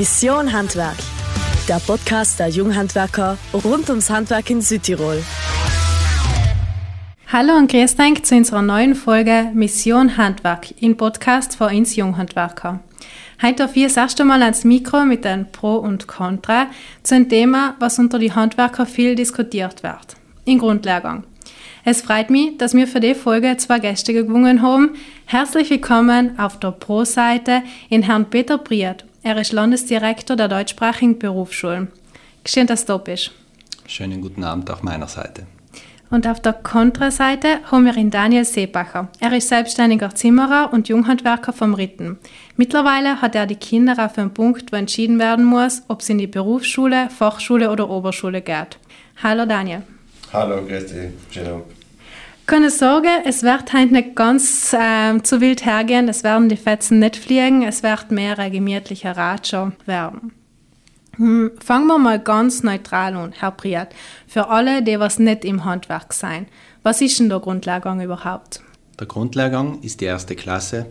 Mission Handwerk, der Podcast der Junghandwerker rund ums Handwerk in Südtirol. Hallo und grüß euch zu unserer neuen Folge Mission Handwerk, im Podcast für uns Junghandwerker. Heute darf ich das erste Mal ans Mikro mit einem Pro und Contra zu einem Thema, was unter die Handwerker viel diskutiert wird. In Grundlehrgang. Es freut mich, dass wir für die Folge zwei Gäste gewonnen haben. Herzlich willkommen auf der Pro-Seite in Herrn Peter Briert. Er ist Landesdirektor der deutschsprachigen Berufsschulen. Schön, dass du bist. Schönen guten Abend auch meiner Seite. Und auf der Kontraseite haben wir ihn Daniel Seebacher. Er ist selbstständiger Zimmerer und Junghandwerker vom Ritten. Mittlerweile hat er die Kinder auf einen Punkt, wo entschieden werden muss, ob es in die Berufsschule, Fachschule oder Oberschule geht. Hallo Daniel. Hallo, grüß dich. Schönen keine Sorge, es wird heute nicht ganz äh, zu wild hergehen, es werden die Fetzen nicht fliegen, es wird mehr ein gemütlicher Ratscher werden. Hm, fangen wir mal ganz neutral an, Herr Priat. Für alle, die was nicht im Handwerk sein. Was ist denn der Grundlehrgang überhaupt? Der Grundlehrgang ist die erste Klasse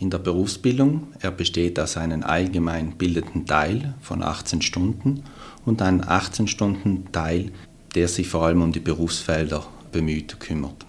in der Berufsbildung. Er besteht aus einem allgemein bildenden Teil von 18 Stunden und einem 18 Stunden Teil, der sich vor allem um die Berufsfelder bemüht, kümmert.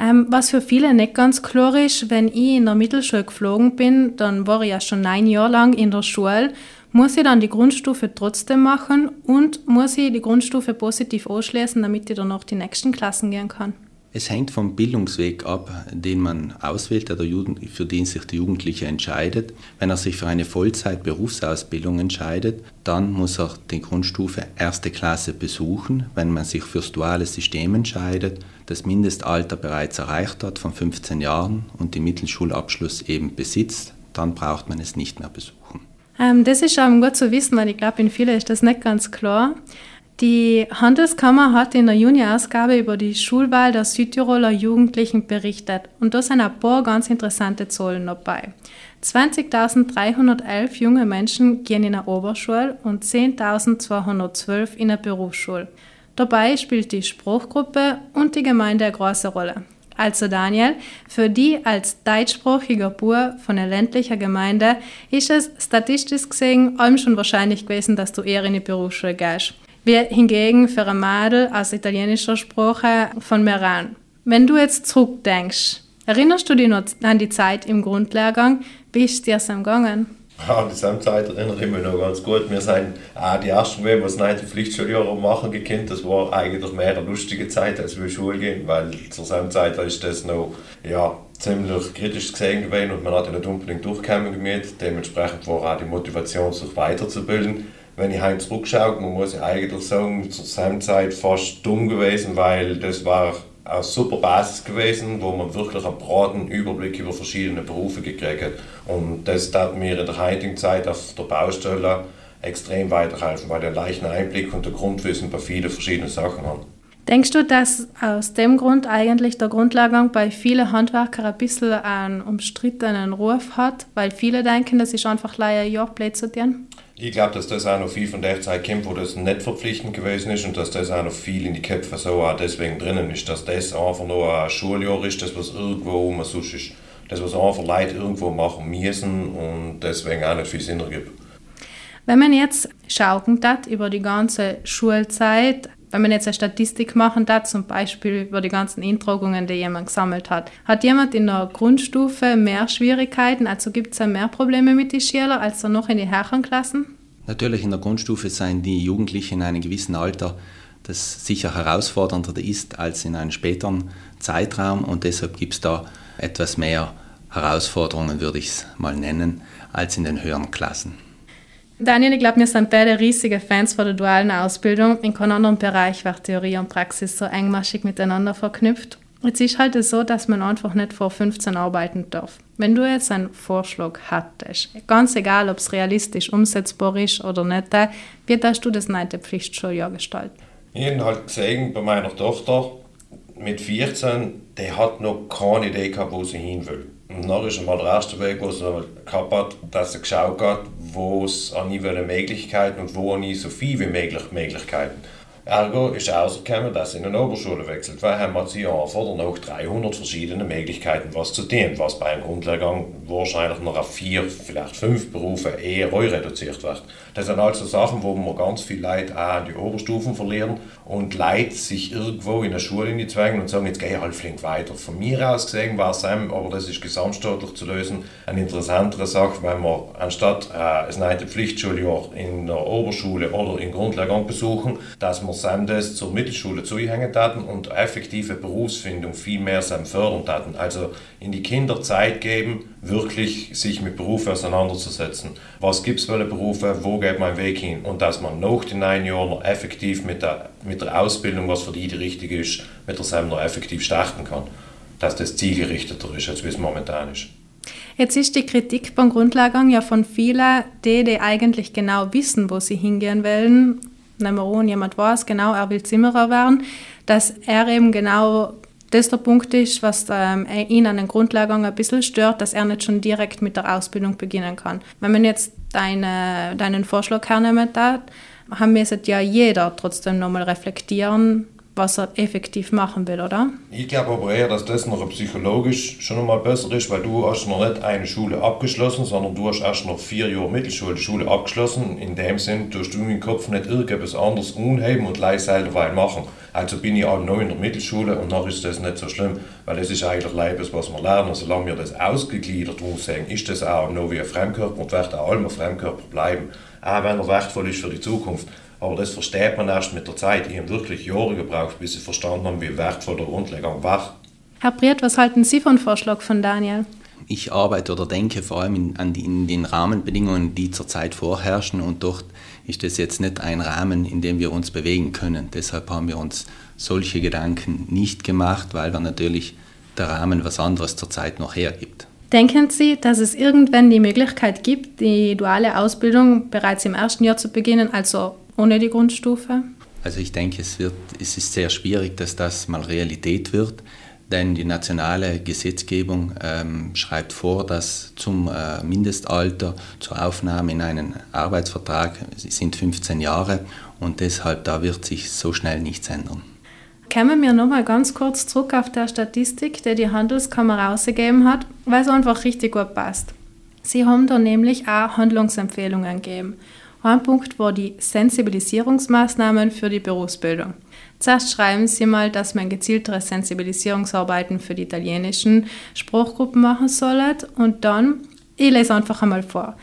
Ähm, was für viele nicht ganz klar ist, wenn ich in der Mittelschule geflogen bin, dann war ich ja schon neun Jahre lang in der Schule, muss ich dann die Grundstufe trotzdem machen und muss ich die Grundstufe positiv ausschließen, damit ich dann noch die nächsten Klassen gehen kann. Es hängt vom Bildungsweg ab, den man auswählt, für den sich der Jugendliche entscheidet. Wenn er sich für eine Vollzeit-Berufsausbildung entscheidet, dann muss er die Grundstufe erste Klasse besuchen. Wenn man sich fürs duale System entscheidet, das Mindestalter bereits erreicht hat von 15 Jahren und den Mittelschulabschluss eben besitzt, dann braucht man es nicht mehr besuchen. Ähm, das ist auch gut zu wissen, weil ich glaube, in vielen ist das nicht ganz klar. Die Handelskammer hat in der Juni-Ausgabe über die Schulwahl der Südtiroler Jugendlichen berichtet und da sind ein paar ganz interessante Zahlen dabei. 20.311 junge Menschen gehen in eine Oberschule und 10.212 in eine Berufsschule. Dabei spielt die Spruchgruppe und die Gemeinde eine große Rolle. Also Daniel, für die als deutschsprachiger Bur von einer ländlichen Gemeinde ist es statistisch gesehen allem schon wahrscheinlich gewesen, dass du eher in die Berufsschule gehst wie hingegen für ein Mädel aus italienischer Sprache von Meran. Wenn du jetzt zurückdenkst, erinnerst du dich noch an die Zeit im Grundlehrgang? Wie ist dir gegangen? Ja, die Zeit erinnere ich mich noch ganz gut. Wir sind auch die ersten, die das neunte Pflichtschuljahre machen gekannt. Das war eigentlich mehr eine lustige Zeit, als wir Schule gehen, weil zur selben Zeit ist das noch ja, ziemlich kritisch gesehen gewesen und man hat nicht unbedingt durchkommen damit. Dementsprechend war auch die Motivation, sich weiterzubilden wenn ich heute zurückschaue, man muss ja eigentlich sagen, zur selben Zeit fast dumm gewesen, weil das war eine super Basis gewesen, wo man wirklich einen breiten Überblick über verschiedene Berufe gekriegt hat. Und das tat mir in der heutigen Zeit auf der Baustelle extrem weiterhelfen, weil der leichten Einblick und der Grundwissen bei vielen verschiedenen Sachen haben. Denkst du, dass aus dem Grund eigentlich der Grundlehrgang bei vielen Handwerkern ein bisschen einen umstrittenen Ruf hat, weil viele denken, das ist einfach leider ein Jahr zu tun? Ich glaube, dass das auch noch viel von der Zeit kommt, wo das nicht verpflichtend gewesen ist und dass das auch noch viel in die Köpfe so auch deswegen drinnen ist, dass das einfach nur ein Schuljahr ist, das was irgendwo immer sonst ist. Das was einfach Leute irgendwo machen müssen und deswegen auch nicht viel Sinn ergibt. Wenn man jetzt schauen hat über die ganze Schulzeit, wenn man jetzt eine Statistik machen darf, zum Beispiel über die ganzen Intragungen, die jemand gesammelt hat, hat jemand in der Grundstufe mehr Schwierigkeiten, also gibt es mehr Probleme mit den Schülern als noch in den Herrenklassen? Natürlich in der Grundstufe seien die Jugendlichen in einem gewissen Alter, das sicher herausfordernder ist als in einem späteren Zeitraum und deshalb gibt es da etwas mehr Herausforderungen, würde ich es mal nennen, als in den höheren Klassen. Daniel, ich glaube, wir sind beide riesige Fans von der dualen Ausbildung. In keinem anderen Bereich wird Theorie und Praxis so engmaschig miteinander verknüpft. Jetzt ist halt so, dass man einfach nicht vor 15 arbeiten darf. Wenn du jetzt einen Vorschlag hattest, ganz egal, ob es realistisch umsetzbar ist oder nicht, wie hast du das neunte Pflichtschuljahr gestalten? Ich habe halt gesehen, bei meiner Tochter mit 14, die hat noch keine Idee gehabt, wo sie hin will. Und dann ist einmal der erste Weg, wo sie gehabt hat, dass sie geschaut hat, wo es an ihre Möglichkeiten und wo an so viel wie möglich Möglichkeiten. Ergo ist herausgekommen, dass in eine Oberschule wechselt, weil haben wir sie oder noch 300 verschiedene Möglichkeiten, was zu tun, was bei einem Grundlehrgang wahrscheinlich noch auf vier, vielleicht fünf Berufe eher reduziert wird. Das sind also Sachen, wo wir ganz viel Leute auch an die Oberstufen verlieren und Leute sich irgendwo in der Schule in die zwängen und sagen, jetzt gehe ich halt flink weiter. Von mir aus gesehen war es aber das ist gesamtstaatlich zu lösen, eine interessantere Sache, wenn wir anstatt äh, ein 9. Pflichtschuljahr in der Oberschule oder im Grundlehrgang besuchen, dass wir das zur Mittelschule zuhängen taten und effektive Berufsfindung viel mehr fördern taten. Also in die Kinder Zeit geben, wirklich sich mit Berufen auseinanderzusetzen. Was gibt es für Berufe, wo geht mein Weg hin? Und dass man nach den neun Jahren effektiv mit der, mit der Ausbildung, was für die die richtige ist, mit der noch effektiv starten kann. Dass das zielgerichteter ist, als wie es momentan ist. Jetzt ist die Kritik beim Grundlehrgang ja von vielen, die, die eigentlich genau wissen, wo sie hingehen wollen, an, jemand weiß genau, er will Zimmerer werden, dass er eben genau das der Punkt ist, was ähm, ihn an den Grundlagen ein bisschen stört, dass er nicht schon direkt mit der Ausbildung beginnen kann. Wenn man jetzt deine, deinen Vorschlag hernehmen darf, haben wir ja jeder trotzdem nochmal reflektieren, was er effektiv machen will, oder? Ich glaube aber eher, dass das noch psychologisch schon einmal besser ist, weil du hast noch nicht eine Schule abgeschlossen, sondern du hast erst noch vier Jahre Mittelschule abgeschlossen. In dem Sinn tust du im Kopf nicht irgendetwas anderes unheben und leise selber machen. Also bin ich auch noch in der Mittelschule und noch ist das nicht so schlimm, weil das ist eigentlich Leibes, was wir lernen. Solange wir das ausgegliedert sehen, ist das auch noch wie ein Fremdkörper und wird auch immer Fremdkörper bleiben, auch wenn er wertvoll ist für die Zukunft. Aber das versteht man erst mit der Zeit. Ich habe wirklich Jahre gebraucht, bis ich verstanden habe, wie wertvoll der Grundlegung war. Herr Briert, was halten Sie von Vorschlag von Daniel? Ich arbeite oder denke vor allem in, an die, in den Rahmenbedingungen, die zurzeit vorherrschen und dort ist das jetzt nicht ein Rahmen, in dem wir uns bewegen können. Deshalb haben wir uns solche Gedanken nicht gemacht, weil wir natürlich der Rahmen was anderes zurzeit noch hergibt. Denken Sie, dass es irgendwann die Möglichkeit gibt, die duale Ausbildung bereits im ersten Jahr zu beginnen, also ohne die Grundstufe? Also ich denke, es, wird, es ist sehr schwierig, dass das mal Realität wird, denn die nationale Gesetzgebung ähm, schreibt vor, dass zum äh, Mindestalter zur Aufnahme in einen Arbeitsvertrag sind 15 Jahre und deshalb da wird sich so schnell nichts ändern. Kommen wir nochmal ganz kurz zurück auf der Statistik, die die Handelskammer rausgegeben hat, weil es einfach richtig gut passt. Sie haben da nämlich auch Handlungsempfehlungen gegeben. Ein Punkt war die Sensibilisierungsmaßnahmen für die Berufsbildung. Zuerst schreiben Sie mal, dass man gezieltere Sensibilisierungsarbeiten für die italienischen Sprachgruppen machen soll und dann, ich lese einfach einmal vor,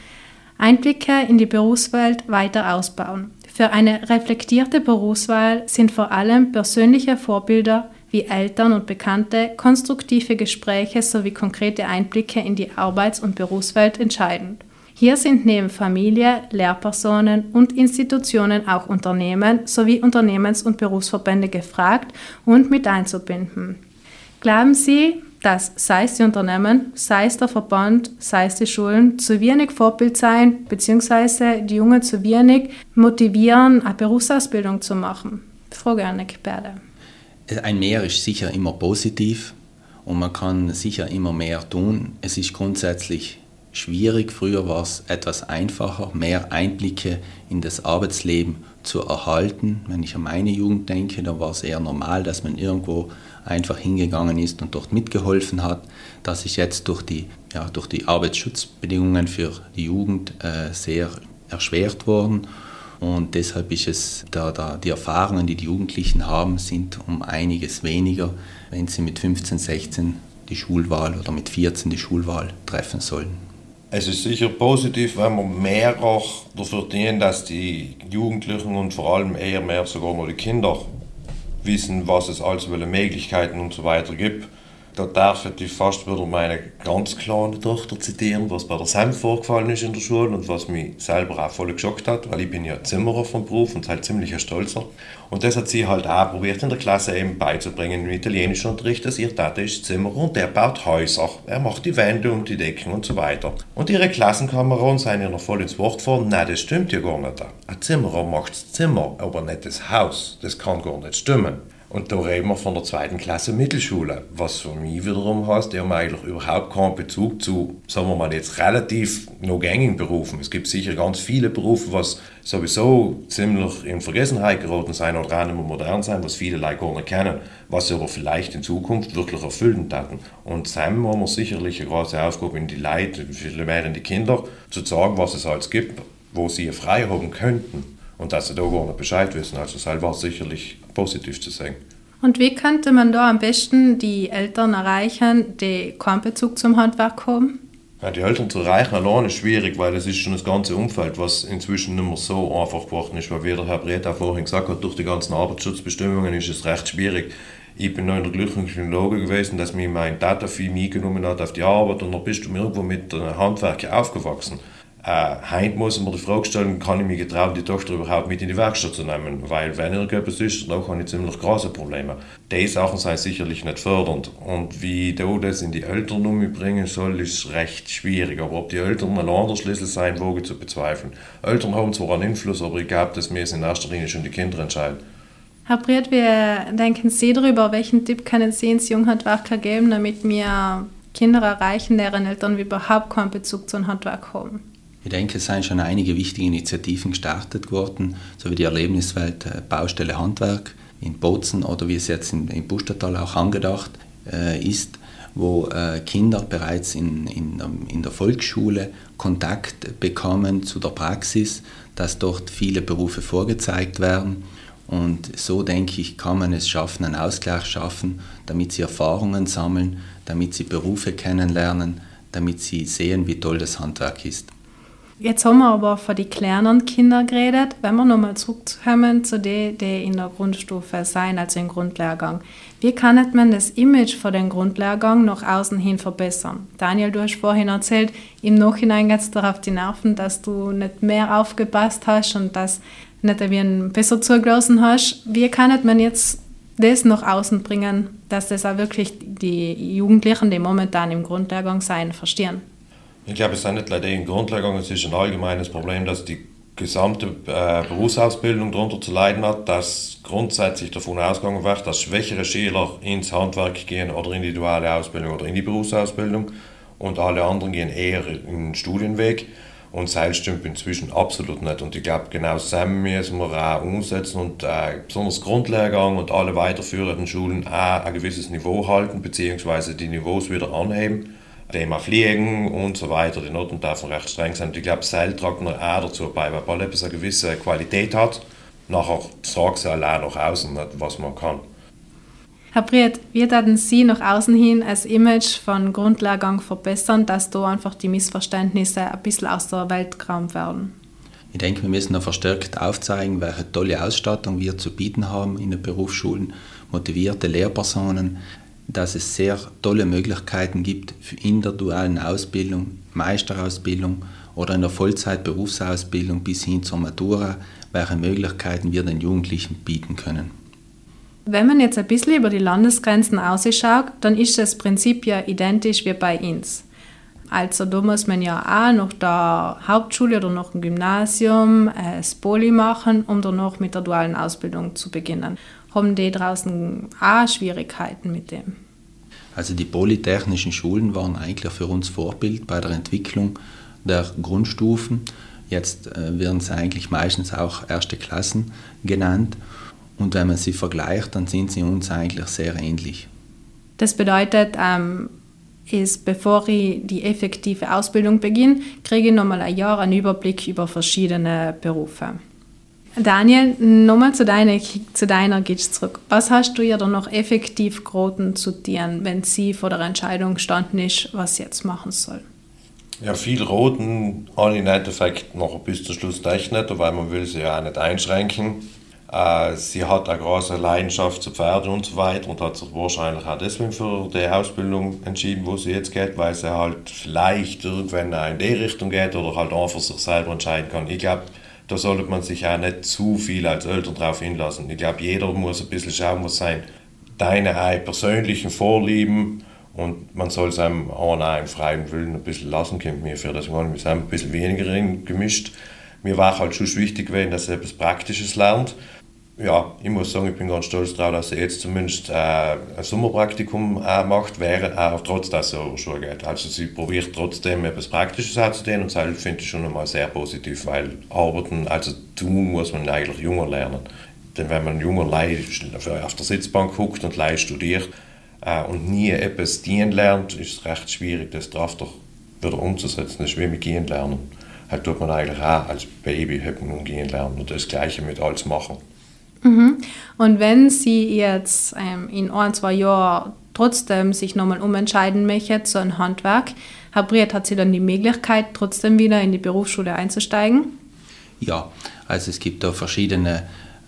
Einblicke in die Berufswelt weiter ausbauen. Für eine reflektierte Berufswahl sind vor allem persönliche Vorbilder wie Eltern und Bekannte, konstruktive Gespräche sowie konkrete Einblicke in die Arbeits- und Berufswelt entscheidend. Hier sind neben Familie, Lehrpersonen und Institutionen auch Unternehmen sowie Unternehmens- und Berufsverbände gefragt und mit einzubinden. Glauben Sie, dass sei es die Unternehmen, sei es der Verband, sei es die Schulen zu wenig Vorbild sein, beziehungsweise die Jungen zu wenig motivieren, eine Berufsausbildung zu machen? Frage an Experte. Ein Mehr ist sicher immer positiv und man kann sicher immer mehr tun. Es ist grundsätzlich schwierig. Früher war es etwas einfacher, mehr Einblicke in das Arbeitsleben zu erhalten. Wenn ich an meine Jugend denke, da war es eher normal, dass man irgendwo einfach hingegangen ist und dort mitgeholfen hat. Das ist jetzt durch die, ja, durch die Arbeitsschutzbedingungen für die Jugend äh, sehr erschwert worden. Und deshalb ist es, da, da die Erfahrungen, die die Jugendlichen haben, sind um einiges weniger, wenn sie mit 15, 16 die Schulwahl oder mit 14 die Schulwahl treffen sollen. Es ist sicher positiv, wenn man mehr auch dafür dienen, dass die Jugendlichen und vor allem eher mehr sogar noch die Kinder wissen, was es alles welche Möglichkeiten und so weiter gibt. Da darf ich fast wieder meine ganz kleine Tochter zitieren, was bei der SEM vorgefallen ist in der Schule und was mich selber auch voll geschockt hat, weil ich bin ja Zimmerer vom Beruf und halt ziemlich stolzer. Und das hat sie halt auch probiert in der Klasse eben beizubringen im italienischen Unterricht, dass ihr Tate ist Zimmerer und der baut Häuser. Er macht die Wände und die Decken und so weiter. Und ihre Klassenkameraden seien ihr noch voll ins Wort gefahren, nein, das stimmt ja gar nicht. Ein Zimmerer macht das Zimmer, aber nicht das Haus. Das kann gar nicht stimmen. Und da reden wir von der zweiten Klasse Mittelschule, was für mich wiederum heißt, die haben eigentlich überhaupt keinen Bezug zu, sagen wir mal jetzt relativ noch gängigen Berufen. Es gibt sicher ganz viele Berufe, was sowieso ziemlich in Vergessenheit geraten sein oder auch nicht mehr modern sein, was viele Leute gar nicht kennen, was sie aber vielleicht in Zukunft wirklich erfüllen taten. Und Sam haben wir sicherlich eine große Aufgabe in die Leute, viel mehr in die Kinder, zu sagen, was es alles gibt, wo sie frei haben könnten und dass sie da gar nicht Bescheid wissen. Also das war sicherlich positiv zu sehen. Und wie könnte man da am besten die Eltern erreichen, die keinen Bezug zum Handwerk haben? Ja, die Eltern zu erreichen allein ist schwierig, weil es ist schon das ganze Umfeld, was inzwischen nicht mehr so einfach geworden ist, weil wie der Herr Breta vorhin gesagt hat, durch die ganzen Arbeitsschutzbestimmungen ist es recht schwierig. Ich bin noch in der glücklichen Lage gewesen, dass mich mein Tata viel mitgenommen hat auf die Arbeit und dann bist du irgendwo mit einem Handwerk aufgewachsen. Äh, heute muss man die Frage stellen, kann ich mich getrauen, die Tochter überhaupt mit in die Werkstatt zu nehmen? Weil wenn irgendetwas ist, dann habe ich ziemlich große Probleme. Die Sachen sind sicherlich nicht fördernd. Und wie da das in die Eltern umbringen soll, ist recht schwierig. Aber ob die Eltern ein anderer Schlüssel sein, wage zu bezweifeln. Eltern haben zwar einen Einfluss, aber ich glaube, wir es in erster Linie schon die Kinder entscheiden. Herr Briert, wie denken Sie darüber? Welchen Tipp können Sie ins Junghandwerker geben, damit wir Kinder erreichen, deren Eltern überhaupt keinen Bezug zum Handwerk haben? Ich denke, es sind schon einige wichtige Initiativen gestartet worden, so wie die Erlebniswelt äh, Baustelle Handwerk in Bozen oder wie es jetzt in, in Bustertal auch angedacht äh, ist, wo äh, Kinder bereits in, in, in der Volksschule Kontakt bekommen zu der Praxis, dass dort viele Berufe vorgezeigt werden. Und so denke ich, kann man es schaffen, einen Ausgleich schaffen, damit sie Erfahrungen sammeln, damit sie Berufe kennenlernen, damit sie sehen, wie toll das Handwerk ist. Jetzt haben wir aber von den kleinen Kindern geredet. Wenn wir nochmal zurückkommen zu denen, die in der Grundstufe sein, also im Grundlehrgang. Wie kann man das Image von dem Grundlehrgang nach außen hin verbessern? Daniel, du hast vorhin erzählt, im Nachhinein geht es darauf die Nerven, dass du nicht mehr aufgepasst hast und dass nicht wie ein besser zugelassen hast. Wie kann man jetzt das nach außen bringen, dass das auch wirklich die Jugendlichen, die momentan im Grundlehrgang sein, verstehen? Ich glaube, es ist nicht leider in Grundlegung, es ist ein allgemeines Problem, dass die gesamte äh, Berufsausbildung darunter zu leiden hat, dass grundsätzlich davon ausgegangen wird, dass schwächere Schüler ins Handwerk gehen oder in die duale Ausbildung oder in die Berufsausbildung und alle anderen gehen eher in den Studienweg. Und das stimmt inzwischen absolut nicht. Und ich glaube, genau das müssen wir auch umsetzen und äh, besonders Grundlehrgang und alle weiterführenden Schulen auch ein gewisses Niveau halten, beziehungsweise die Niveaus wieder anheben Thema Fliegen und so weiter. Die Noten dürfen recht streng sein. Und ich glaube, Seil tragt noch auch dazu bei, weil Ball etwas eine gewisse Qualität hat. Nachher sagt sie allein nach außen, was man kann. Herr Briet, wie werden Sie nach außen hin als Image von Grundlehrgang verbessern, dass da einfach die Missverständnisse ein bisschen aus der Welt geräumt werden? Ich denke, wir müssen noch verstärkt aufzeigen, welche tolle Ausstattung wir zu bieten haben in den Berufsschulen, motivierte Lehrpersonen, dass es sehr tolle Möglichkeiten gibt in der dualen Ausbildung, Meisterausbildung oder in der Vollzeit-Berufsausbildung bis hin zur Matura, welche Möglichkeiten wir den Jugendlichen bieten können. Wenn man jetzt ein bisschen über die Landesgrenzen ausschaut, dann ist das Prinzip ja identisch wie bei uns. Also da muss man ja auch nach der Hauptschule oder nach dem Gymnasium äh, das Poli machen, um danach mit der dualen Ausbildung zu beginnen haben die draußen auch Schwierigkeiten mit dem? Also die polytechnischen Schulen waren eigentlich für uns Vorbild bei der Entwicklung der Grundstufen. Jetzt äh, werden sie eigentlich meistens auch erste Klassen genannt. Und wenn man sie vergleicht, dann sind sie uns eigentlich sehr ähnlich. Das bedeutet, ähm, ist, bevor ich die effektive Ausbildung beginne, kriege ich nochmal ein Jahr einen Überblick über verschiedene Berufe. Daniel, nochmal zu deiner, zu deiner Gitsch zurück. Was hast du ihr dann noch effektiv geraten zu dir, wenn sie vor der Entscheidung gestanden ist, was sie jetzt machen soll? Ja, viel roten, alle im Endeffekt noch bis zum Schluss nicht, weil man will sie ja auch nicht einschränken. Äh, sie hat eine große Leidenschaft zu Pferden und so weiter und hat sich wahrscheinlich auch deswegen für die Ausbildung entschieden, wo sie jetzt geht, weil sie halt vielleicht irgendwann in die Richtung geht oder halt einfach sich selber entscheiden kann. Ich glaube, da sollte man sich auch nicht zu viel als Eltern drauf hinlassen. Ich glaube, jeder muss ein bisschen schauen, was sein deine persönlichen Vorlieben und man soll es einem auch einen freien Willen ein bisschen lassen, kommt mir für das wir sind ein bisschen weniger gemischt. Mir war halt schon wichtig gewesen, dass er etwas Praktisches lernt. Ja, ich muss sagen, ich bin ganz stolz darauf, dass er jetzt zumindest äh, ein Sommerpraktikum äh, macht, während er trotz dass er zur Schule geht. Also sie probiert trotzdem etwas Praktisches anzudehnen und das finde ich schon einmal sehr positiv, weil arbeiten, also tun muss man eigentlich junger lernen. Denn wenn man junger Leih auf der Sitzbank guckt und Leih studiert äh, und nie etwas dienen lernt, ist es recht schwierig, das drauf doch wieder umzusetzen. Das ist wie mit Gehen lernen. Halt tut man eigentlich auch als Baby umgehen lernen und das Gleiche mit alles machen. Mhm. Und wenn Sie jetzt ähm, in ein, zwei Jahren trotzdem sich nochmal umentscheiden möchten zu einem Handwerk, Herr Briet, hat Sie dann die Möglichkeit, trotzdem wieder in die Berufsschule einzusteigen? Ja, also es gibt da verschiedene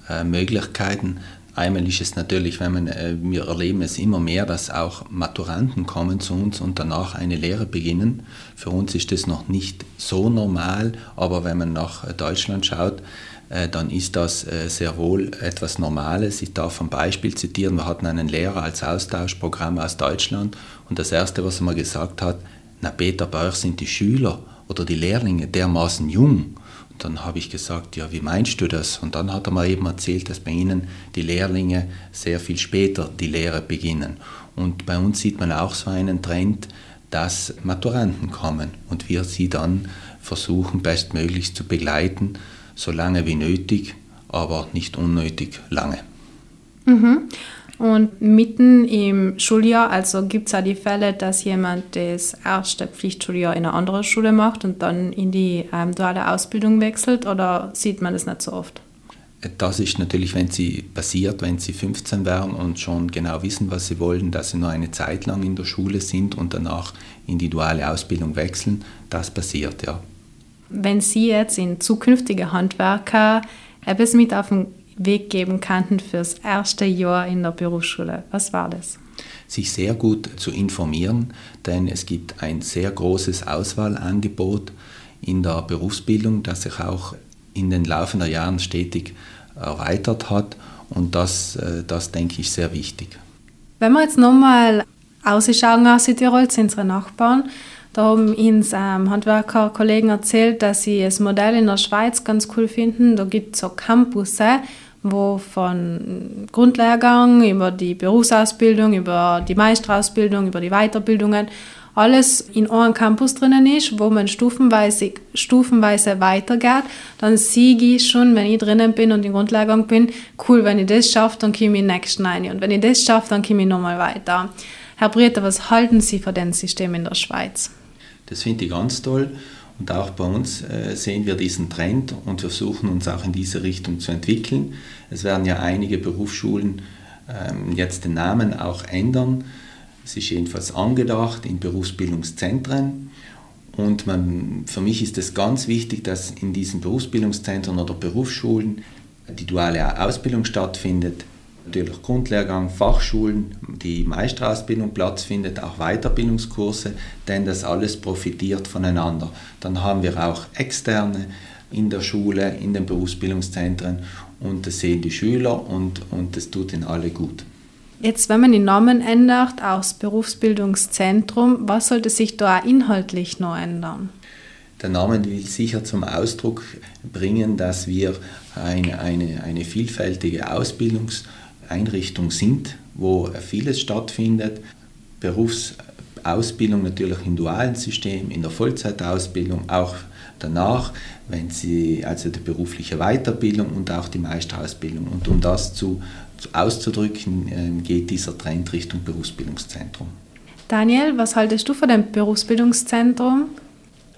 äh, Möglichkeiten. Einmal ist es natürlich, wenn man, äh, wir erleben es immer mehr, dass auch Maturanten kommen zu uns und danach eine Lehre beginnen. Für uns ist das noch nicht so normal, aber wenn man nach Deutschland schaut, äh, dann ist das äh, sehr wohl etwas Normales. Ich darf ein Beispiel zitieren. Wir hatten einen Lehrer als Austauschprogramm aus Deutschland und das Erste, was er mir gesagt hat, na Peter, bei euch sind die Schüler oder die Lehrlinge dermaßen jung. Und dann habe ich gesagt, ja, wie meinst du das? Und dann hat er mir eben erzählt, dass bei ihnen die Lehrlinge sehr viel später die Lehre beginnen. Und bei uns sieht man auch so einen Trend, dass Maturanten kommen und wir sie dann versuchen, bestmöglichst zu begleiten so lange wie nötig, aber nicht unnötig lange. Mhm. Und mitten im Schuljahr, also gibt es auch die Fälle, dass jemand das erste Pflichtschuljahr in einer anderen Schule macht und dann in die ähm, duale Ausbildung wechselt oder sieht man das nicht so oft? Das ist natürlich, wenn sie passiert, wenn sie 15 werden und schon genau wissen, was sie wollen, dass sie nur eine Zeit lang in der Schule sind und danach in die duale Ausbildung wechseln. Das passiert, ja. Wenn Sie jetzt in zukünftige Handwerker etwas mit auf den Weg geben könnten fürs erste Jahr in der Berufsschule, was war das? Sich sehr gut zu informieren, denn es gibt ein sehr großes Auswahlangebot in der Berufsbildung, das sich auch in den laufenden Jahren stetig erweitert hat und das, äh, das denke ich, sehr wichtig. Wenn wir jetzt nochmal ausschauen aus Südtirol zu unseren Nachbarn, da haben uns ähm, Handwerkerkollegen erzählt, dass sie das Modell in der Schweiz ganz cool finden. Da gibt es so Campusse, wo von Grundlehrgang über die Berufsausbildung, über die Meisterausbildung, über die Weiterbildungen alles in einem Campus drinnen ist, wo man stufenweise, stufenweise weitergeht, dann sehe ich schon, wenn ich drinnen bin und in Grundlehrgang bin, cool, wenn ich das schaffe, dann komme ich in den nächsten rein. Und wenn ich das schaffe, dann komme ich nochmal weiter. Herr Brieter, was halten Sie von dem System in der Schweiz? Das finde ich ganz toll. Und auch bei uns äh, sehen wir diesen Trend und versuchen uns auch in diese Richtung zu entwickeln. Es werden ja einige Berufsschulen ähm, jetzt den Namen auch ändern. Es ist jedenfalls angedacht in Berufsbildungszentren. Und man, für mich ist es ganz wichtig, dass in diesen Berufsbildungszentren oder Berufsschulen die duale Ausbildung stattfindet, natürlich Grundlehrgang, Fachschulen, die Meisterausbildung Platz findet, auch Weiterbildungskurse, denn das alles profitiert voneinander. Dann haben wir auch externe in der Schule, in den Berufsbildungszentren und das sehen die Schüler und, und das tut ihnen alle gut. Jetzt, wenn man den Namen ändert aus Berufsbildungszentrum, was sollte sich da inhaltlich noch ändern? Der Name will sicher zum Ausdruck bringen, dass wir eine, eine, eine vielfältige Ausbildungs- Einrichtung sind, wo vieles stattfindet. Berufsausbildung natürlich im dualen System, in der Vollzeitausbildung, auch danach, wenn sie also die berufliche Weiterbildung und auch die Meisterausbildung. Und um das zu, zu auszudrücken, ähm, geht dieser Trend Richtung Berufsbildungszentrum. Daniel, was haltest du von dem Berufsbildungszentrum?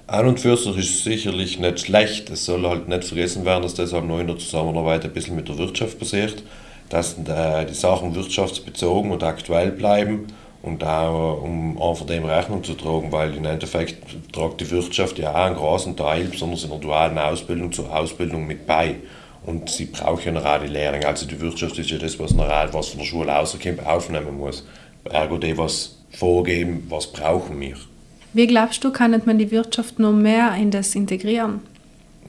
An und für sich ist es sicherlich nicht schlecht. Es soll halt nicht vergessen werden, dass das auch noch in der Zusammenarbeit ein bisschen mit der Wirtschaft passiert dass äh, die Sachen wirtschaftsbezogen und aktuell bleiben und auch um einfach dem Rechnung zu tragen, weil im Endeffekt tragt die Wirtschaft ja auch einen großen Teil, besonders in der dualen Ausbildung, zur Ausbildung mit bei. Und sie braucht ja noch die Lehrlinge. Also die Wirtschaft ist ja das, was, noch, was von der Schule rauskommt, aufnehmen muss. Ergo die, was vorgeben, was brauchen wir. Wie glaubst du, kann man die Wirtschaft noch mehr in das integrieren?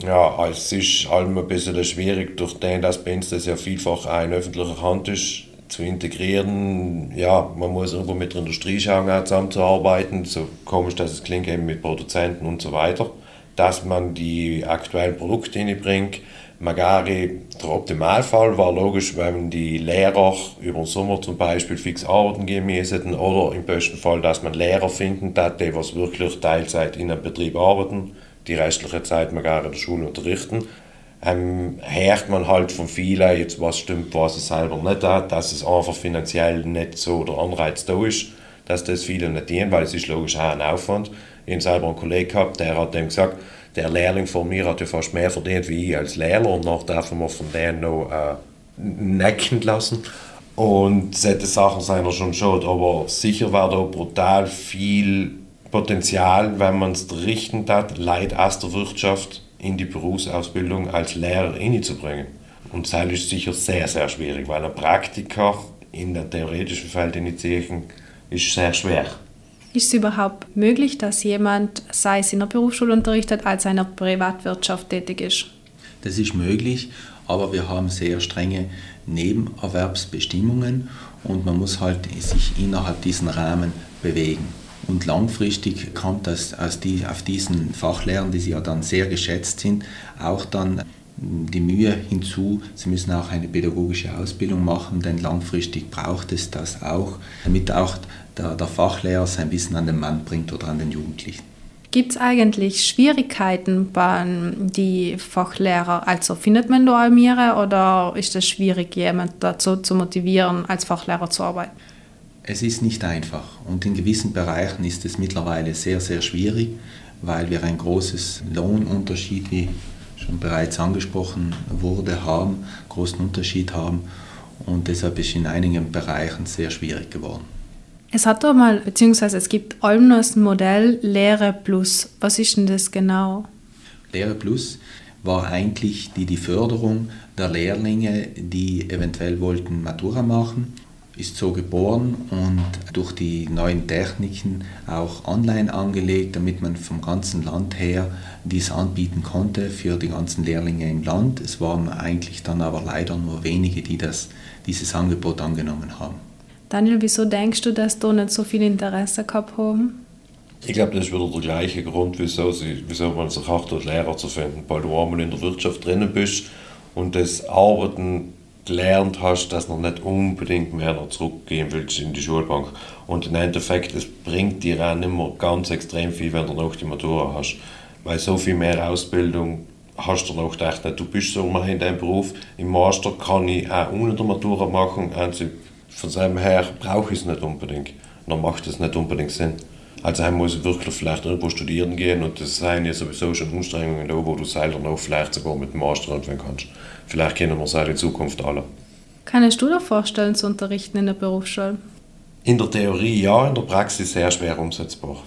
Ja, es ist allem ein bisschen schwierig, durch den, dass bei uns das ja vielfach auch in öffentlicher Hand ist, zu integrieren. Ja, man muss irgendwo mit der Industrie schauen, auch zusammenzuarbeiten, so komisch, dass es klingt, eben mit Produzenten und so weiter. Dass man die aktuellen Produkte hinbringt, Magari, der Optimalfall war logisch, wenn die Lehrer über den Sommer zum Beispiel fix arbeiten gehen müssen oder im besten Fall, dass man Lehrer finden, die was wirklich Teilzeit in einem Betrieb arbeiten, die restliche Zeit Magari in der Schule unterrichten. Ähm, hört man halt von vielen, jetzt was stimmt, was es selber nicht hat, dass es einfach finanziell nicht so der Anreiz da ist, dass das viele nicht dienen, weil es ist logisch auch ein Aufwand. Ich habe selber einen Kollegen gehabt, der hat dem gesagt, der Lehrling von mir hat ja fast mehr verdient wie ich als Lehrer und noch darf man von denen noch äh, necken lassen. Und solche Sachen sind er schon schon, aber sicher war da brutal viel Potenzial, wenn man es richten hat, Leid aus der Wirtschaft in die Berufsausbildung als Lehrer hinzubringen. Und das ist sicher sehr, sehr schwierig, weil ein Praktiker in der theoretischen Feld initiieren ist sehr schwer. Ist es überhaupt möglich, dass jemand, sei es in der Berufsschule unterrichtet, als in der Privatwirtschaft tätig ist? Das ist möglich, aber wir haben sehr strenge Nebenerwerbsbestimmungen und man muss halt sich innerhalb diesen Rahmen bewegen. Und langfristig kommt das aus die, auf diesen Fachlehrern, die ja dann sehr geschätzt sind, auch dann die Mühe hinzu, sie müssen auch eine pädagogische Ausbildung machen, denn langfristig braucht es das auch, damit auch der, der Fachlehrer sein Wissen an den Mann bringt oder an den Jugendlichen. Gibt es eigentlich Schwierigkeiten bei die Fachlehrer? Also findet man da Almire oder ist es schwierig, jemanden dazu zu motivieren, als Fachlehrer zu arbeiten? Es ist nicht einfach und in gewissen Bereichen ist es mittlerweile sehr, sehr schwierig, weil wir ein großes Lohnunterschied, wie schon bereits angesprochen wurde, haben, großen Unterschied haben und deshalb ist es in einigen Bereichen sehr schwierig geworden. Es hat doch mal, beziehungsweise es gibt Almnos Modell Lehre Plus. Was ist denn das genau? Lehre Plus war eigentlich die, die Förderung der Lehrlinge, die eventuell wollten Matura machen, ist so geboren und durch die neuen Techniken auch online angelegt, damit man vom ganzen Land her dies anbieten konnte für die ganzen Lehrlinge im Land. Es waren eigentlich dann aber leider nur wenige, die das, dieses Angebot angenommen haben. Daniel, wieso denkst du, dass da nicht so viel Interesse gehabt haben? Ich glaube, das ist wieder der gleiche Grund, wieso, sie, wieso man sich auch dort Lehrer zu finden, weil du einmal in der Wirtschaft drinnen bist und das Arbeiten gelernt hast, dass du nicht unbedingt mehr noch zurückgehen willst in die Schulbank. Und im Endeffekt, es bringt dir auch nicht mehr ganz extrem viel, wenn du noch die Matura hast. Weil so viel mehr Ausbildung hast du noch gedacht, du bist so mal in deinem Beruf. Im Master kann ich auch ohne der Matura machen. Also von seinem her brauche ich es nicht unbedingt. Dann macht es nicht unbedingt Sinn. Also er muss wirklich vielleicht irgendwo studieren gehen und das seien ja sowieso schon Anstrengungen da, wo du selber noch vielleicht sogar mit dem Master anfangen kannst. Vielleicht kennen wir es auch in Zukunft alle. Kannst du dir vorstellen, zu unterrichten in der Berufsschule? In der Theorie ja, in der Praxis sehr schwer umsetzbar.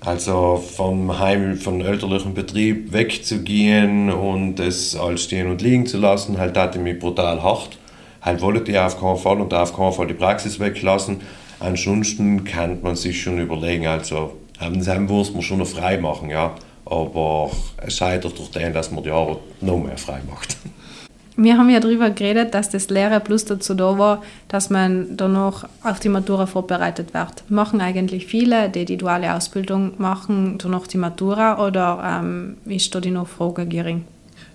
Also vom Heim, von elterlichen Betrieb wegzugehen und es als stehen und liegen zu lassen, halt hatte mich brutal hart halt wollen die auf keinen Fall und auf keinen Fall die Praxis weglassen. Ansonsten kann man sich schon überlegen, also haben sie muss man schon noch frei machen, ja. Aber es scheitert durch den, dass man die Arbeit noch mehr frei macht. Wir haben ja darüber geredet, dass das Lehre Plus dazu da war, dass man danach auf die Matura vorbereitet wird. Machen eigentlich viele, die die duale Ausbildung machen, danach die Matura oder ähm, ist da die Nachfrage gering?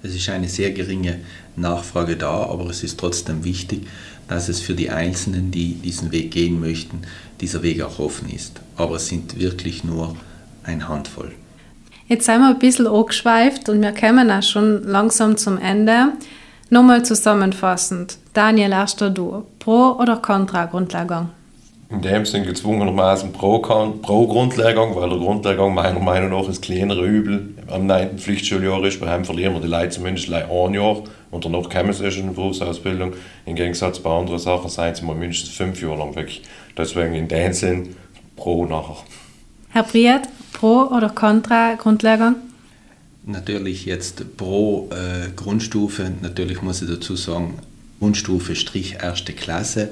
Es ist eine sehr geringe Nachfrage da, aber es ist trotzdem wichtig, dass es für die Einzelnen, die diesen Weg gehen möchten, dieser Weg auch offen ist. Aber es sind wirklich nur eine Handvoll. Jetzt sind wir ein bisschen angeschweift und wir kommen auch schon langsam zum Ende. Nochmal zusammenfassend. Daniel, erst du. Pro- oder Contra-Grundlehrgang? in dem Sinn gezwungenermaßen pro, pro Grundlehrgang, weil der Grundlehrgang meiner Meinung nach das kleinere Übel am 9. Pflichtschuljahr ist. Bei ihm verlieren wir die Leute zumindest ein Jahr und danach kommen sie schon in die Berufsausbildung. Im Gegensatz bei anderen Sachen seien sie mal mindestens fünf Jahre lang weg. Deswegen in dem Sinn pro nachher. Herr Priet, pro oder contra Grundlehrgang? Natürlich jetzt pro äh, Grundstufe. Natürlich muss ich dazu sagen, Grundstufe Strich erste Klasse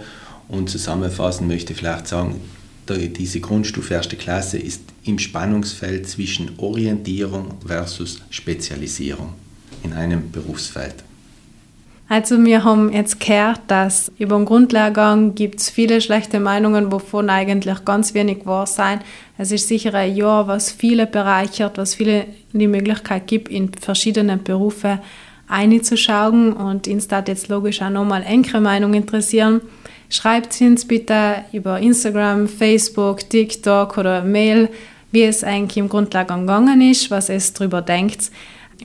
und zusammenfassen möchte ich vielleicht sagen, diese Grundstufe erste Klasse ist im Spannungsfeld zwischen Orientierung versus Spezialisierung in einem Berufsfeld. Also wir haben jetzt gehört, dass über den Grundlehrgang gibt es viele schlechte Meinungen, wovon eigentlich ganz wenig wahr sein. Es ist sicher ein Jahr, was viele bereichert, was viele die Möglichkeit gibt, in verschiedenen Berufen einzuschauen und uns da jetzt logisch auch nochmal enkere Meinung interessieren. Schreibt uns bitte über Instagram, Facebook, TikTok oder Mail, wie es eigentlich im Grundlage gegangen ist, was es darüber denkt.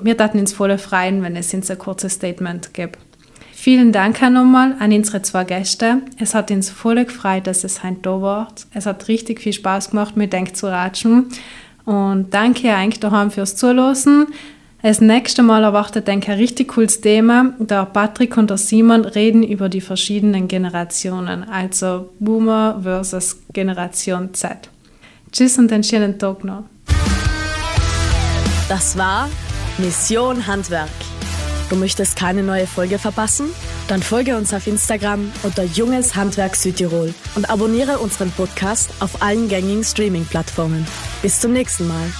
Wir taten uns voll freuen, wenn es uns ein kurzes Statement gibt. Vielen Dank nochmal an unsere zwei Gäste. Es hat uns voll gefreut, dass es heute da war. Es hat richtig viel Spaß gemacht, mit euch zu ratschen. Und danke eigentlich daheim fürs Zuhören. Das nächste Mal erwartet ein richtig cooles Thema. Der Patrick und der Simon reden über die verschiedenen Generationen, also Boomer versus Generation Z. Tschüss und einen schönen Tag noch. Das war Mission Handwerk. Du möchtest keine neue Folge verpassen? Dann folge uns auf Instagram unter Junges Handwerk Südtirol und abonniere unseren Podcast auf allen gängigen Streaming-Plattformen. Bis zum nächsten Mal.